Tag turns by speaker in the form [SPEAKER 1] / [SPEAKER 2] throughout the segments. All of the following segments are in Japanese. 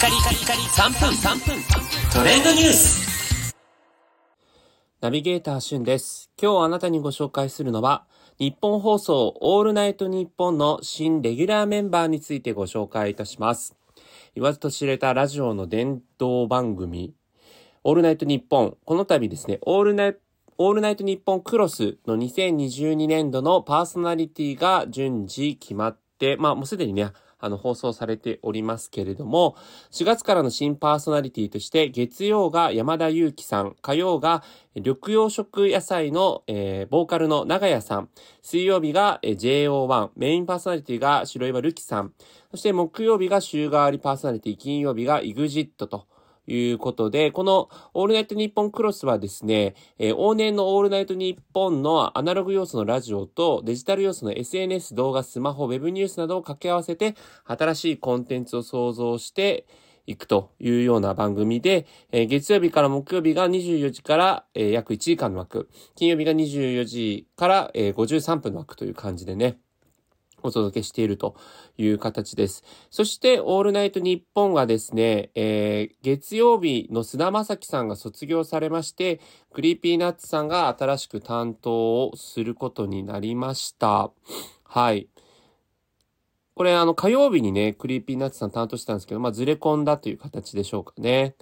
[SPEAKER 1] カリカリカリ3分3分トレンドニュース
[SPEAKER 2] ナビゲーターしゅんです。今日あなたにご紹介するのは、ニッポン放送オールナイトニッポンの新レギュラーメンバーについてご紹介いたします。言わずと知れたラジオの伝統番組、オールナイトニッポン。この度ですね、オールナイトオールナイトニッポンクロスの2022年度のパーソナリティが順次決まって、まあもうすでにね、あの放送されておりますけれども、4月からの新パーソナリティとして、月曜が山田裕貴さん、火曜が緑養食野菜の、えーボーカルの長屋さん、水曜日が、えー JO1、メインパーソナリティが白岩るきさん、そして木曜日が週替わりパーソナリティ、金曜日が EXIT と、いうことで、このオールナイトニッポンクロスはですね、えー往年のオールナイトニッポンのアナログ要素のラジオとデジタル要素の SNS、動画、スマホ、ウェブニュースなどを掛け合わせて、新しいコンテンツを創造していくというような番組で、えー月曜日から木曜日が24時から、えー約1時間の枠、金曜日が24時から、えー53分の枠という感じでね、お届けしているという形です。そして、オールナイトニッポンがですね、えー月曜日の菅田将暉さんが卒業されまして、 Creepy Nuts さんが新しく担当をすることになりました。はい。これ、あの、火曜日にね、 Creepy Nuts さん担当してたんですけど、まあ、ずれ込んだという形でしょうかね。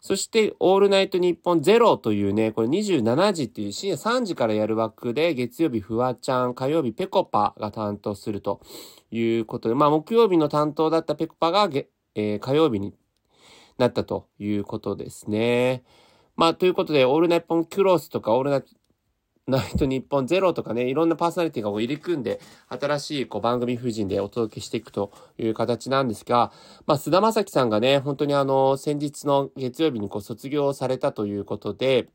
[SPEAKER 2] そして、オールナイトニッポンゼロというね、これ27時っていう深夜3時からやる枠で、月曜日フワちゃん、火曜日ペコパが担当するということで、まあ木曜日の担当だったペコパが、えー火曜日になったということですね。まあということで、オールナイトポンクロスとか、オールナイトナイトニッポンゼロとかね、いろんなパーソナリティがこう入り組んで、新しいこう番組風人でお届けしていくという形なんですが、まあ、菅田正樹さんがね、本当にあの、先日の月曜日にこう卒業されたということで、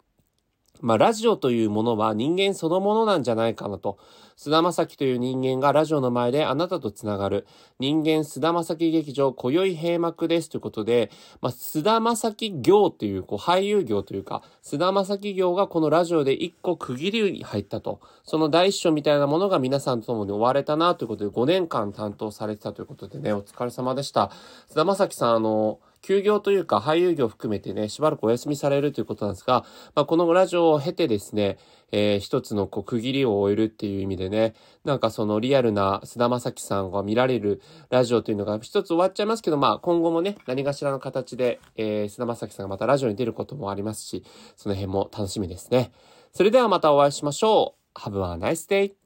[SPEAKER 2] まあ、ラジオというものは人間そのものなんじゃないかなと。菅田正樹という人間がラジオの前であなたとつながる。人間菅田正樹劇場、今宵閉幕ですということで、まあ、菅田正樹業という、こう、俳優業というか、菅田正樹業がこのラジオで一個区切りに入ったと。その第一章みたいなものが皆さんと共に追われたなということで、5年間担当されてたということでね、お疲れ様でした。菅田正樹さん、あの、休業というか俳優業含めてね、しばらくお休みされるということなんですが、まあ、このラジオを経てですね、えー一つのこう区切りを終えるっていう意味ででね、なんかそのリアルな菅田将暉さんが見られるラジオというのが一つ終わっちゃいますけど、まあ今後もね、何かしらの形で、えー菅田将暉さんがまたラジオに出ることもありますし、その辺も楽しみですね。それではまたお会いしましょう。Have a nice day!